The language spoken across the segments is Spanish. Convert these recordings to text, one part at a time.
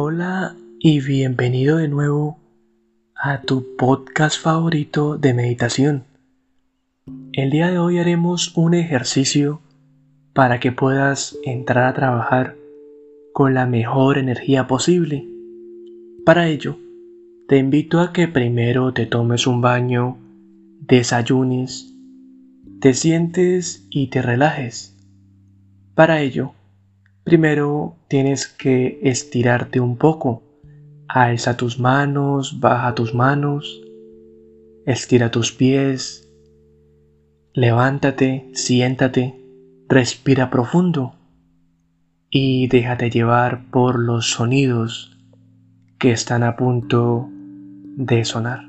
Hola y bienvenido de nuevo a tu podcast favorito de meditación. El día de hoy haremos un ejercicio para que puedas entrar a trabajar con la mejor energía posible. Para ello, te invito a que primero te tomes un baño, desayunes, te sientes y te relajes. Para ello, primero tienes que estirarte un poco. Alza tus manos, baja tus manos, estira tus pies, levántate, siéntate, respira profundo y déjate llevar por los sonidos que están a punto de sonar.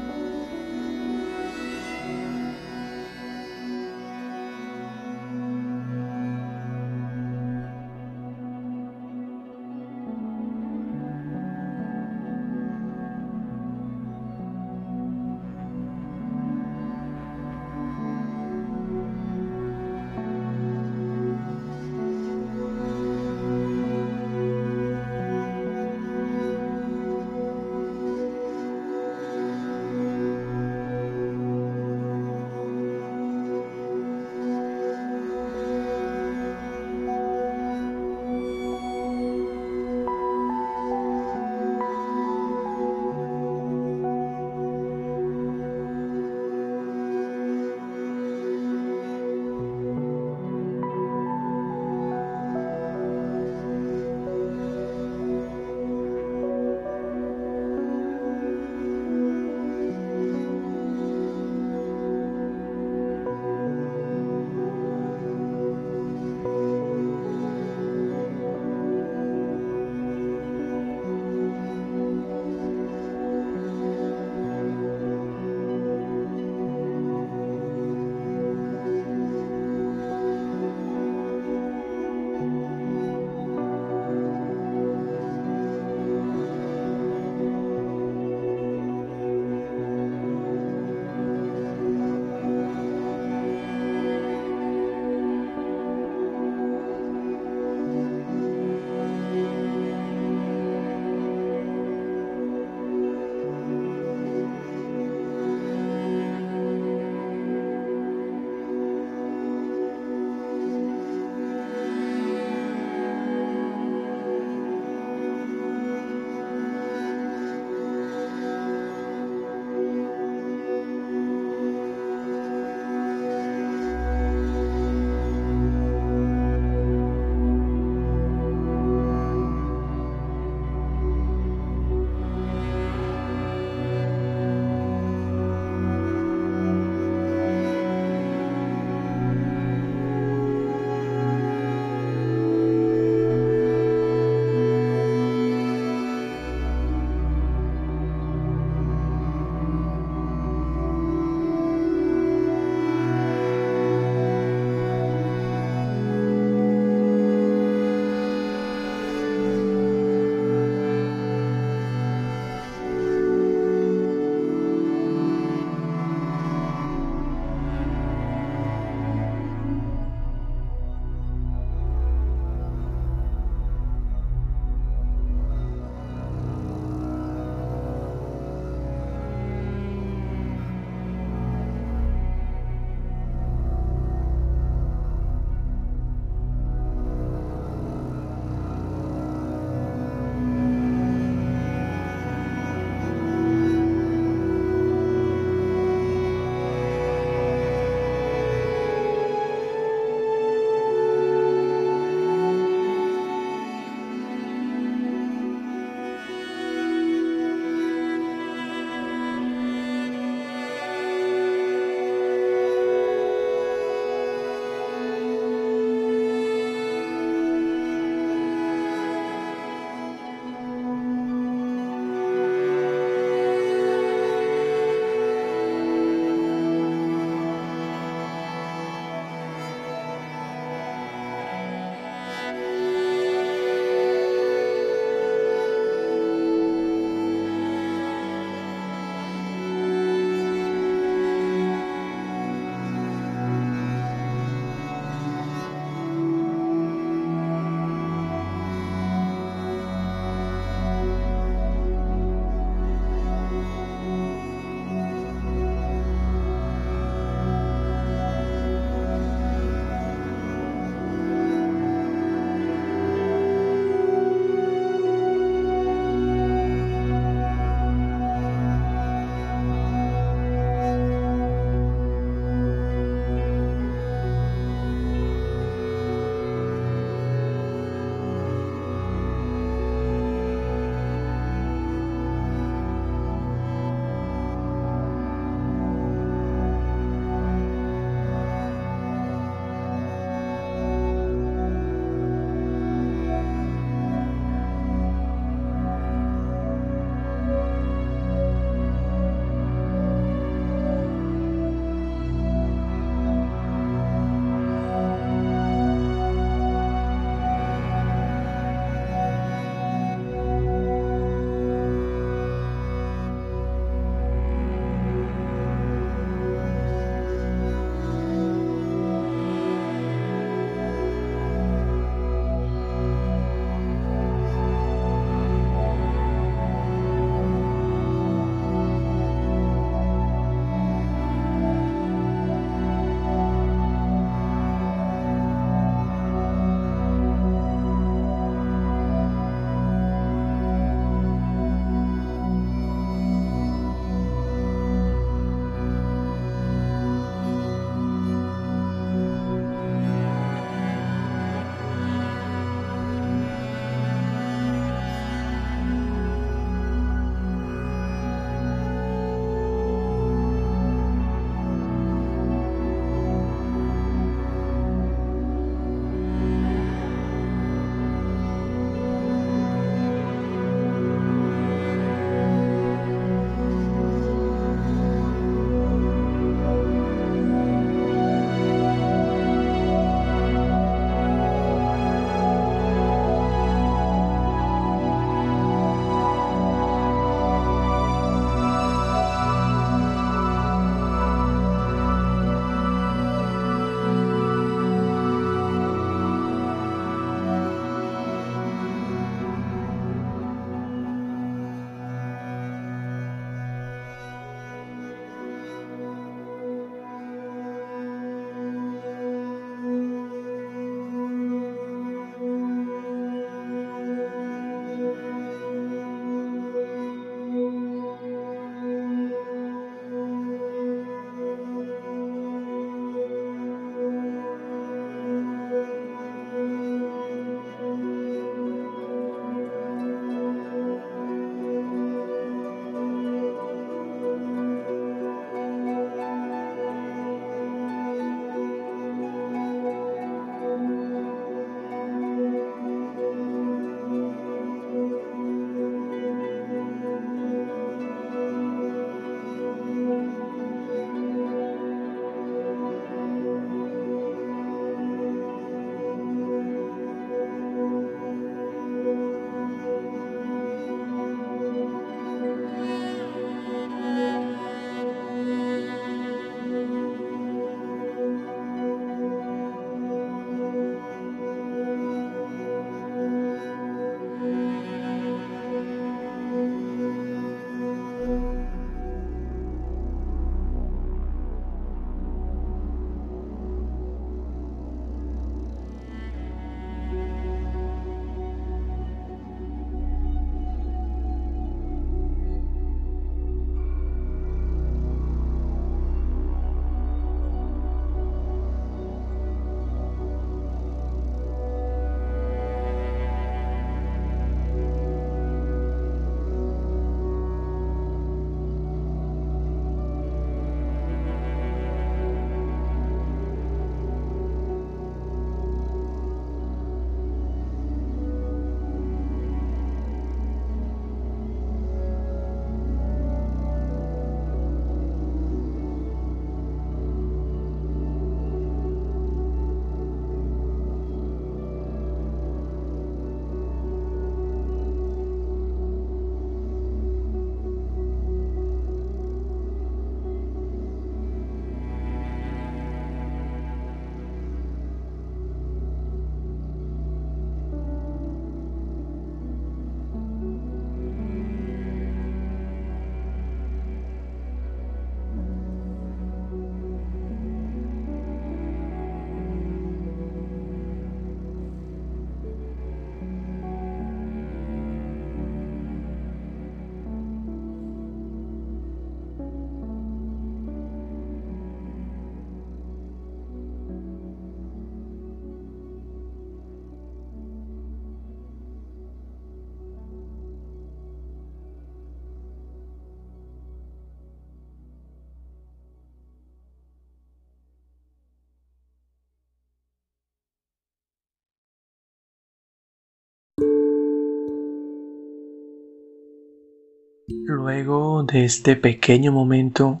Luego de este pequeño momento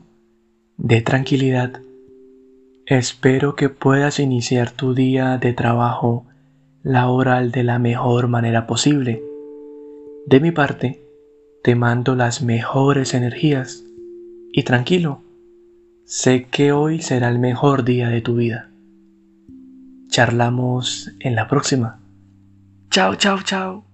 de tranquilidad, espero que puedas iniciar tu día de trabajo laboral de la mejor manera posible. De mi parte, te mando las mejores energías y tranquilo, sé que hoy será el mejor día de tu vida. Charlamos en la próxima. Chao, chao, chao.